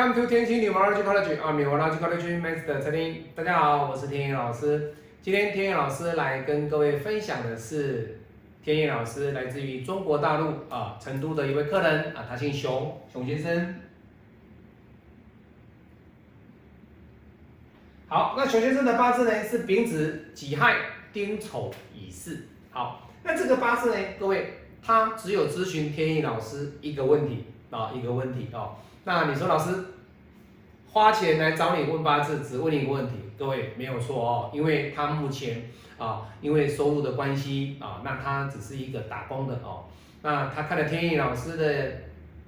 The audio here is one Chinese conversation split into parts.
Welcome to 天星女王垃圾 college 啊，女王垃圾 college master 陈林，大家好，我是天野老师。今天天野老师来跟各位分享的是天野老师来自于中国大陆啊成都的一位客人啊，他姓熊，熊先生。好，那熊先生的八字呢是丙子己亥丁丑乙巳。好，那这个八字呢，各位他只有咨询天意老师一个问题啊，一个问题哦。那你说老师花钱来找你问八字，只问你一个问题，各位没有错哦，因为他目前啊，因为收入的关系啊，那他只是一个打工的哦。那他看了天意老师的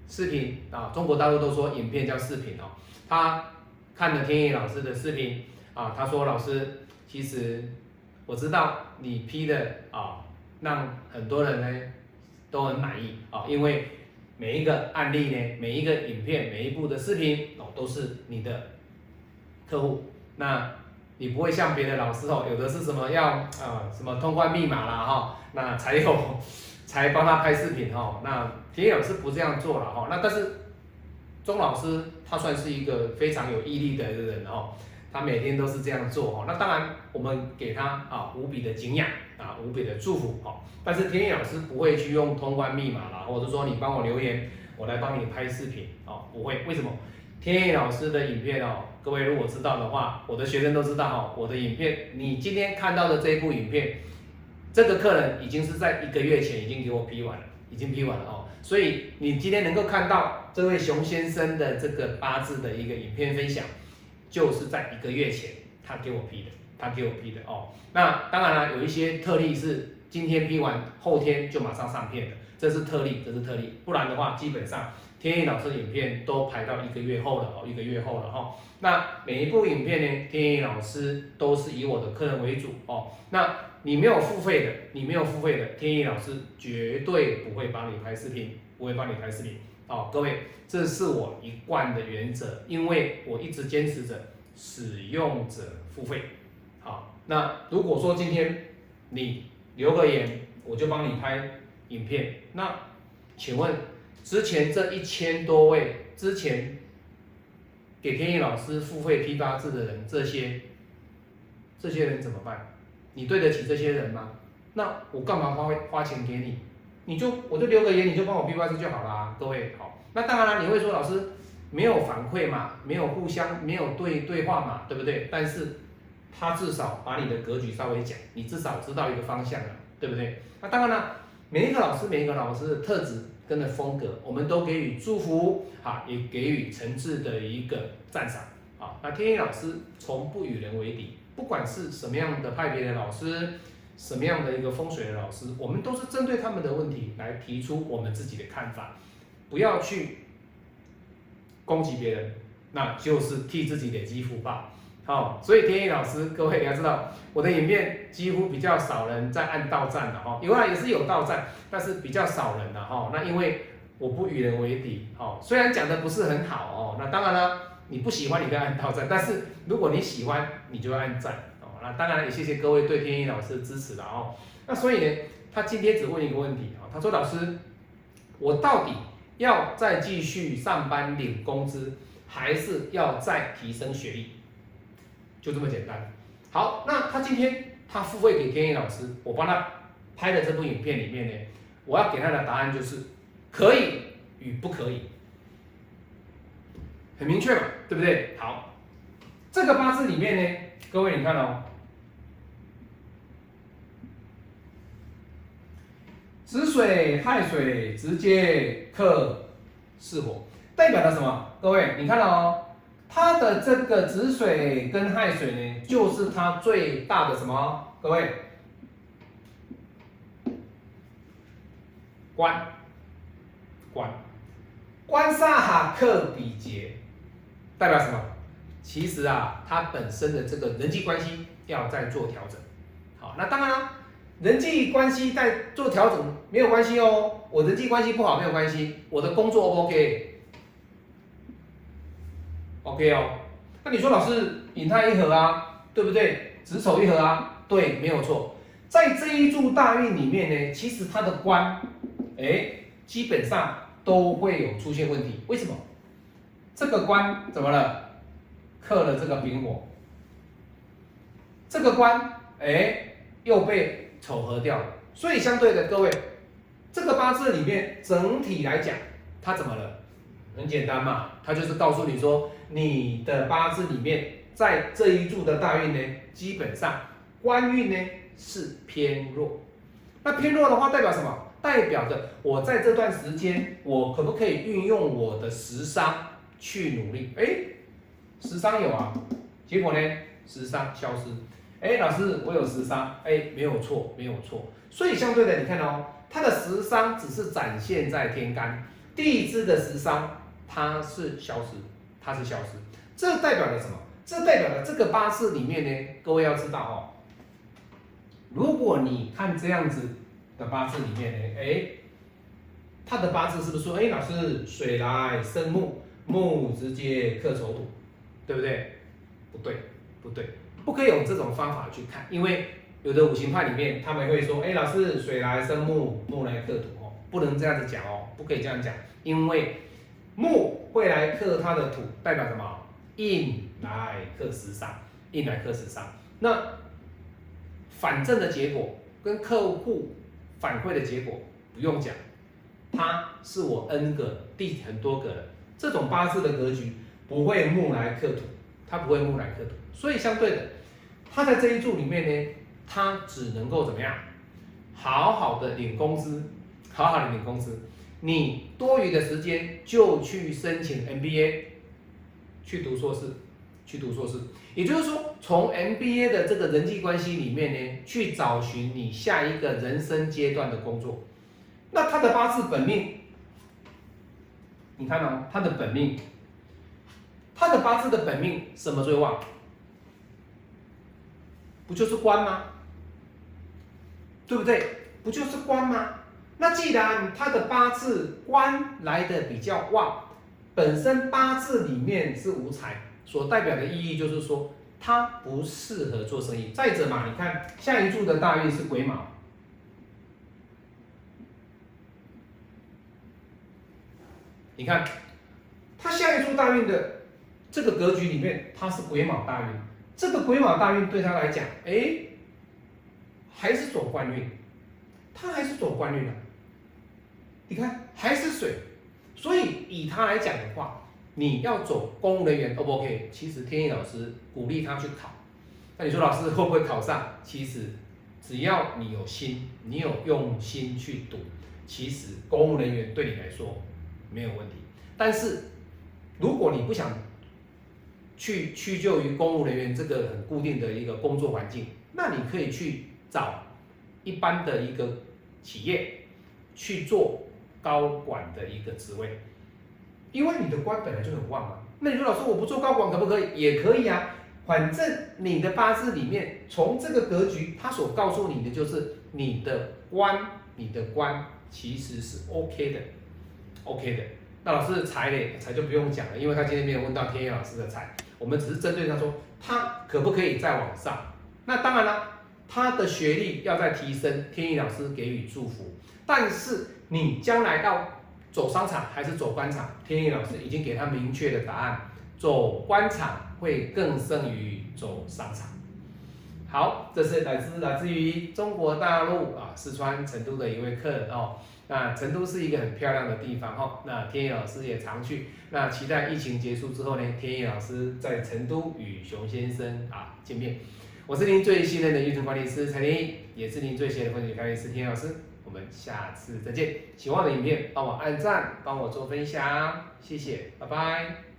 视频啊，中国大陆都说影片叫视频哦。他看了天意老师的视频啊，他说老师，其实我知道你批的啊，让很多人呢都很满意啊，因为。每一个案例呢，每一个影片，每一部的视频哦，都是你的客户。那你不会像别的老师哦，有的是什么要啊什么通关密码啦哈，那才有 才帮他拍视频哈。那田野老师不这样做了哈。那但是钟老师他算是一个非常有毅力的人哦。他每天都是这样做哦，那当然我们给他啊无比的敬仰啊无比的祝福哦，但是天意老师不会去用通关密码啦，或者说你帮我留言，我来帮你拍视频哦，不会，为什么？天意老师的影片哦，各位如果知道的话，我的学生都知道哦，我的影片，你今天看到的这一部影片，这个客人已经是在一个月前已经给我批完了，已经批完了哦，所以你今天能够看到这位熊先生的这个八字的一个影片分享。就是在一个月前，他给我批的，他给我批的哦。那当然了，有一些特例是今天批完，后天就马上上片的，这是特例，这是特例。不然的话，基本上天意老师的影片都排到一个月后了哦，一个月后了哈。那每一部影片呢，天意老师都是以我的客人为主哦。那你没有付费的，你没有付费的，天意老师绝对不会帮你拍视频，不会帮你拍视频。好，各位，这是我一贯的原则，因为我一直坚持着使用者付费。好，那如果说今天你留个言，我就帮你拍影片，那请问之前这一千多位之前给天意老师付费批八字的人，这些这些人怎么办？你对得起这些人吗？那我干嘛花花钱给你？你就我就留个言，你就帮我批八字就好啦，各位好。那当然了，你会说老师没有反馈嘛，没有互相没有对对话嘛，对不对？但是他至少把你的格局稍微讲，你至少知道一个方向了，对不对？那当然了，每一个老师每一个老师的特质跟的风格，我们都给予祝福啊，也给予诚挚的一个赞赏啊。那天一老师从不与人为敌，不管是什么样的派别的老师。什么样的一个风水的老师，我们都是针对他们的问题来提出我们自己的看法，不要去攻击别人，那就是替自己累积福报。好，所以天意老师，各位你要知道，我的影片几乎比较少人在按到站的哈，有啊也是有到站，但是比较少人的哈。那因为我不与人为敌，哦，虽然讲的不是很好哦，那当然了，你不喜欢你可以按到站，但是如果你喜欢，你就按赞。那当然也谢谢各位对天意老师的支持了哦。那所以呢，他今天只问一个问题啊，他说：“老师，我到底要再继续上班领工资，还是要再提升学历？就这么简单。”好，那他今天他付费给天意老师，我帮他拍的这部影片里面呢，我要给他的答案就是可以与不可以，很明确嘛，对不对？好，这个八字里面呢，各位你看哦。子水亥水直接克巳火，代表了什么？各位，你看到哦，它的这个子水跟亥水呢，就是它最大的什么？各位，官，官，官煞哈克比劫，代表什么？其实啊，它本身的这个人际关系要再做调整。好，那当然了。人际关系在做调整没有关系哦，我人际关系不好没有关系，我的工作 O 不 OK？OK 哦，那你说老师引太一合啊，对不对？子丑一合啊，对，没有错。在这一柱大运里面呢，其实它的官，哎，基本上都会有出现问题。为什么？这个官怎么了？克了这个丙火，这个官哎又被丑合掉了。所以相对的，各位，这个八字里面整体来讲，它怎么了？很简单嘛，它就是告诉你说，你的八字里面在这一柱的大运呢，基本上官运呢是偏弱。那偏弱的话代表什么？代表着我在这段时间，我可不可以运用我的食伤去努力？哎，食伤有啊，结果呢，食伤消失。哎，老师，我有时商，哎，没有错，没有错。所以相对的，你看哦，它的时商只是展现在天干，地支的时商。它是消失，它是消失，这代表了什么？这代表了这个八字里面呢，各位要知道哦，如果你看这样子的八字里面呢，哎，他的八字是不是说，哎，老师水来生木，木直接克丑土，对不对？不对，不对，不可以用这种方法去看，因为有的五行派里面他们会说，哎，老师水来生木，木来克土哦，不能这样子讲哦，不可以这样讲，因为。木会来克它的土，代表什么？印来克时伤，印来克时伤。那反正的结果跟客户反馈的结果不用讲，他是我 n 个第很多个的这种八字的格局，不会木来克土，它不会木来克土。所以相对的，它在这一柱里面呢，它只能够怎么样？好好的领工资，好好的领工资。你多余的时间就去申请 MBA，去读硕士，去读硕士。也就是说，从 MBA 的这个人际关系里面呢，去找寻你下一个人生阶段的工作。那他的八字本命，你看到哦，他的本命，他的八字的本命什么最旺？不就是官吗？对不对？不就是官吗？那既然他的八字官来的比较旺，本身八字里面是无财，所代表的意义就是说他不适合做生意。再者嘛，你看下一柱的大运是癸卯，你看他下一柱大运的这个格局里面，他是癸卯大运，这个癸卯大运对他来讲，哎，还是走官运，他还是走官运的。你看还是水，所以以他来讲的话，你要走公务人员 O 不 OK？其实天意老师鼓励他去考。那你说老师会不会考上？其实只要你有心，你有用心去读，其实公务人员对你来说没有问题。但是如果你不想去屈就于公务人员这个很固定的一个工作环境，那你可以去找一般的一个企业去做。高管的一个职位，因为你的官本来就很旺嘛。那你说老师我不做高管可不可以？也可以啊。反正你的八字里面，从这个格局，他所告诉你的就是你的官，你的官其实是 OK 的，OK 的。那老师财呢？财就不用讲了，因为他今天没有问到天佑老师的财，我们只是针对他说他可不可以再往上。那当然了，他的学历要再提升，天意老师给予祝福，但是。你将来到走商场还是走官场？天意老师已经给他明确的答案，走官场会更胜于走商场。好，这是来自来自于中国大陆啊，四川成都的一位客人哦。那成都是一个很漂亮的地方哈。那天意老师也常去。那期待疫情结束之后呢，天意老师在成都与熊先生啊见面。我是您最信任的运程管理师陈天意，也是您最信任的风水管理师天意老师。我们下次再见！喜欢的影片，帮我按赞，帮我做分享，谢谢，拜拜。